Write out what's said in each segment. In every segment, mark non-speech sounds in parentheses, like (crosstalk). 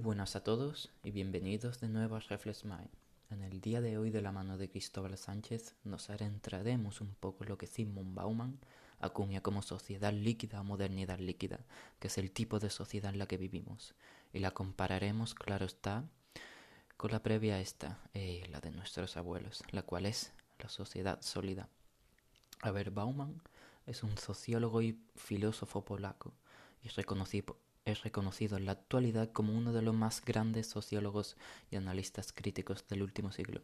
Buenas a todos y bienvenidos de nuevo a Reflex. En el día de hoy, de la mano de Cristóbal Sánchez, nos adentraremos un poco en lo que Sigmund Bauman acuña como sociedad líquida o modernidad líquida, que es el tipo de sociedad en la que vivimos, y la compararemos, claro está, con la previa a esta, eh, la de nuestros abuelos, la cual es la sociedad sólida. A ver, Bauman es un sociólogo y filósofo polaco y reconocido, es reconocido en la actualidad como uno de los más grandes sociólogos y analistas críticos del último siglo.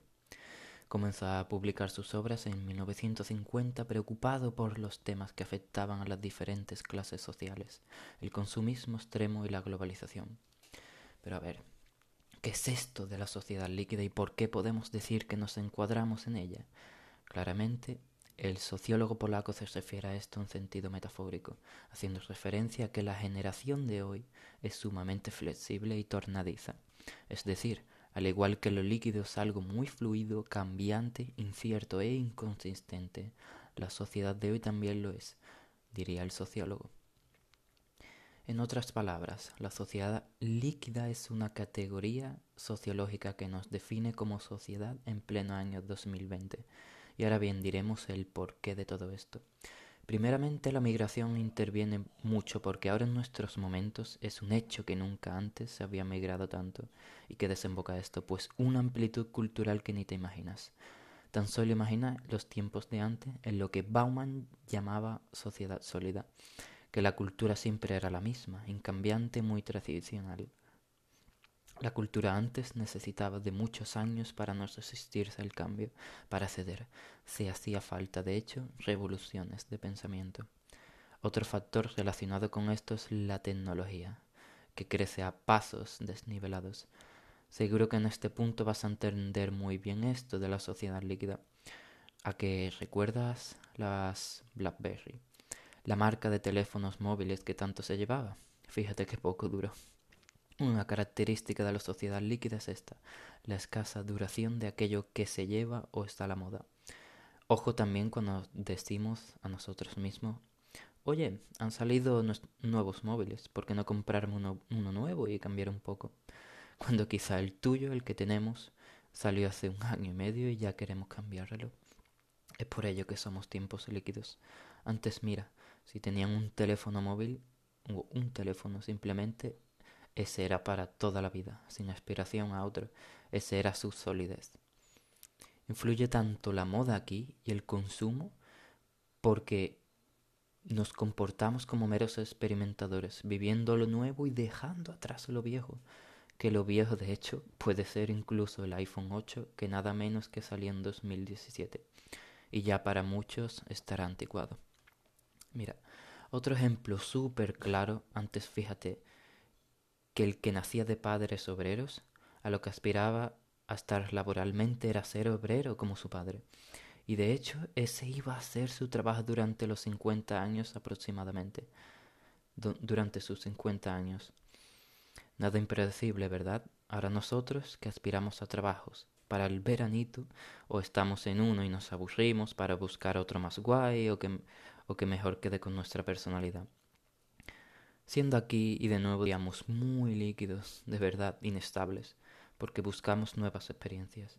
Comenzó a publicar sus obras en 1950 preocupado por los temas que afectaban a las diferentes clases sociales, el consumismo extremo y la globalización. Pero a ver, ¿qué es esto de la sociedad líquida y por qué podemos decir que nos encuadramos en ella? Claramente, el sociólogo polaco se refiere a esto en sentido metafórico, haciendo referencia a que la generación de hoy es sumamente flexible y tornadiza. Es decir, al igual que lo líquido es algo muy fluido, cambiante, incierto e inconsistente, la sociedad de hoy también lo es, diría el sociólogo. En otras palabras, la sociedad líquida es una categoría sociológica que nos define como sociedad en pleno año 2020 y ahora bien, diremos el porqué de todo esto. Primeramente, la migración interviene mucho porque ahora en nuestros momentos es un hecho que nunca antes se había migrado tanto. ¿Y que desemboca esto? Pues una amplitud cultural que ni te imaginas. Tan solo imagina los tiempos de antes en lo que Bauman llamaba sociedad sólida, que la cultura siempre era la misma, incambiante, muy tradicional. La cultura antes necesitaba de muchos años para no resistirse al cambio, para ceder. Se hacía falta, de hecho, revoluciones de pensamiento. Otro factor relacionado con esto es la tecnología, que crece a pasos desnivelados. Seguro que en este punto vas a entender muy bien esto de la sociedad líquida. ¿A que recuerdas las BlackBerry? La marca de teléfonos móviles que tanto se llevaba. Fíjate que poco duró. Una característica de la sociedad líquida es esta, la escasa duración de aquello que se lleva o está a la moda. Ojo también cuando decimos a nosotros mismos, oye, han salido nuevos móviles, ¿por qué no comprarme uno, uno nuevo y cambiar un poco? Cuando quizá el tuyo, el que tenemos, salió hace un año y medio y ya queremos cambiarlo. Es por ello que somos tiempos líquidos. Antes mira, si tenían un teléfono móvil o un teléfono simplemente ese era para toda la vida, sin aspiración a otro. Ese era su solidez. Influye tanto la moda aquí y el consumo porque nos comportamos como meros experimentadores, viviendo lo nuevo y dejando atrás lo viejo. Que lo viejo, de hecho, puede ser incluso el iPhone 8, que nada menos que salió en 2017. Y ya para muchos estará anticuado. Mira, otro ejemplo súper claro, antes fíjate, que el que nacía de padres obreros, a lo que aspiraba a estar laboralmente era ser obrero como su padre. Y de hecho ese iba a ser su trabajo durante los 50 años aproximadamente. durante sus 50 años. Nada impredecible, ¿verdad? Ahora nosotros que aspiramos a trabajos para el veranito, o estamos en uno y nos aburrimos para buscar otro más guay o que, o que mejor quede con nuestra personalidad siendo aquí y de nuevo digamos muy líquidos, de verdad inestables, porque buscamos nuevas experiencias.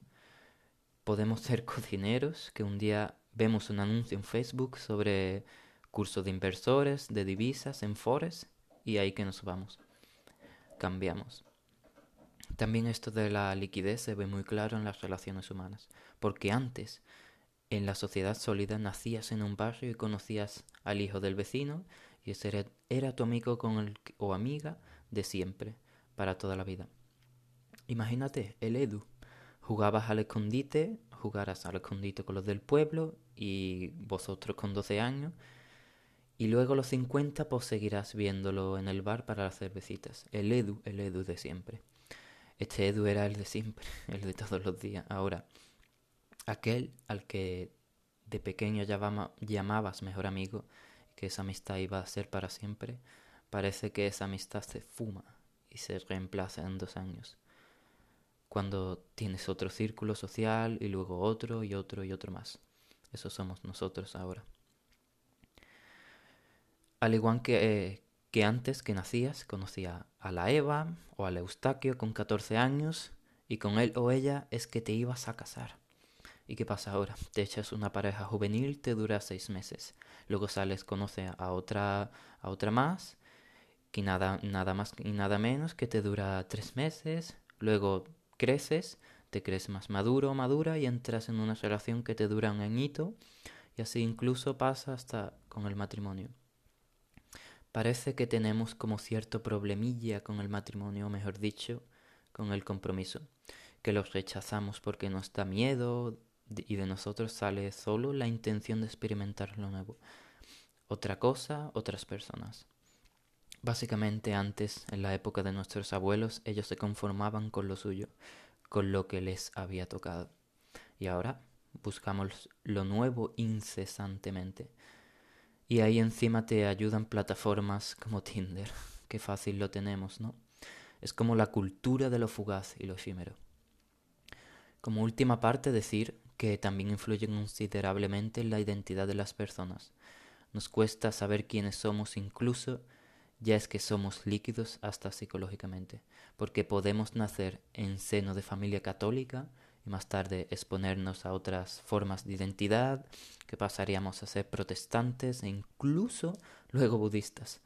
Podemos ser (laughs) cocineros que un día vemos un anuncio en Facebook sobre curso de inversores, de divisas, en Forex, y ahí que nos vamos. Cambiamos. También esto de la liquidez se ve muy claro en las relaciones humanas, porque antes, en la sociedad sólida, nacías en un barrio y conocías al hijo del vecino y ese era, tu amigo con el, o amiga de siempre, para toda la vida. Imagínate, el Edu. Jugabas al escondite, jugarás al escondite con los del pueblo y vosotros con 12 años. Y luego a los 50 pues seguirás viéndolo en el bar para las cervecitas. El Edu, el Edu de siempre. Este Edu era el de siempre, (laughs) el de todos los días. Ahora, aquel al que de pequeño llamabas mejor amigo, que esa amistad iba a ser para siempre, parece que esa amistad se fuma y se reemplaza en dos años. Cuando tienes otro círculo social y luego otro y otro y otro más. Eso somos nosotros ahora. Al igual que, que antes que nacías conocía a la Eva o al Eustaquio con 14 años y con él o ella es que te ibas a casar. ¿Y qué pasa ahora? Te echas una pareja juvenil, te dura seis meses. Luego sales, conoce a otra, a otra más, que nada, nada más y nada menos, que te dura tres meses. Luego creces, te crees más maduro o madura y entras en una relación que te dura un añito y así incluso pasa hasta con el matrimonio. Parece que tenemos como cierto problemilla con el matrimonio, mejor dicho, con el compromiso, que los rechazamos porque nos da miedo y de nosotros sale solo la intención de experimentar lo nuevo. Otra cosa, otras personas. Básicamente antes, en la época de nuestros abuelos, ellos se conformaban con lo suyo, con lo que les había tocado. Y ahora buscamos lo nuevo incesantemente. Y ahí encima te ayudan plataformas como Tinder. (laughs) Qué fácil lo tenemos, ¿no? Es como la cultura de lo fugaz y lo efímero. Como última parte, decir que también influye considerablemente en la identidad de las personas. Nos cuesta saber quiénes somos incluso ya es que somos líquidos hasta psicológicamente, porque podemos nacer en seno de familia católica y más tarde exponernos a otras formas de identidad, que pasaríamos a ser protestantes e incluso luego budistas.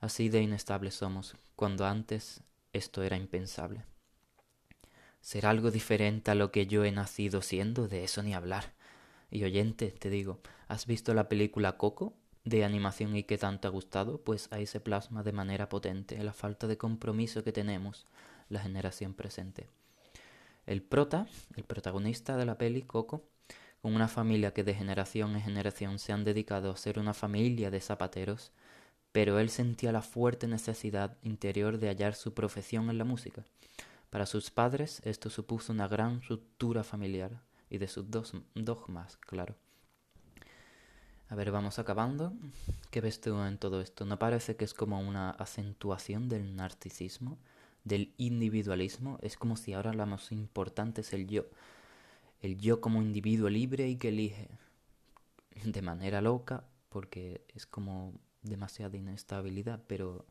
Así de inestables somos, cuando antes esto era impensable. ¿Será algo diferente a lo que yo he nacido siendo? De eso ni hablar. Y oyente, te digo, ¿has visto la película Coco? de animación y que tanto ha gustado, pues ahí se plasma de manera potente la falta de compromiso que tenemos la generación presente. El prota, el protagonista de la peli, Coco, con una familia que de generación en generación se han dedicado a ser una familia de zapateros, pero él sentía la fuerte necesidad interior de hallar su profesión en la música. Para sus padres esto supuso una gran ruptura familiar y de sus dos dogmas, claro. A ver, vamos acabando. ¿Qué ves tú en todo esto? ¿No parece que es como una acentuación del narcisismo? del individualismo, es como si ahora lo más importante es el yo. El yo como individuo libre y que elige de manera loca, porque es como demasiada inestabilidad, pero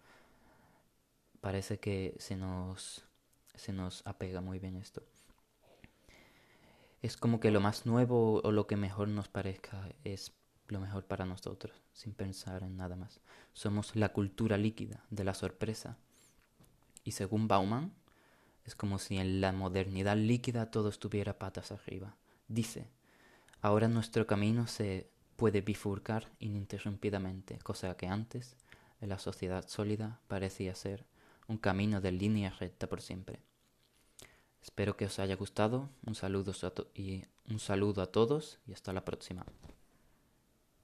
parece que se nos, se nos apega muy bien esto. Es como que lo más nuevo o lo que mejor nos parezca es lo mejor para nosotros, sin pensar en nada más. Somos la cultura líquida de la sorpresa, y según Bauman, es como si en la modernidad líquida todo estuviera patas arriba. Dice, ahora nuestro camino se puede bifurcar ininterrumpidamente, cosa que antes, en la sociedad sólida, parecía ser un camino de línea recta por siempre. Espero que os haya gustado, un saludo, y un saludo a todos y hasta la próxima.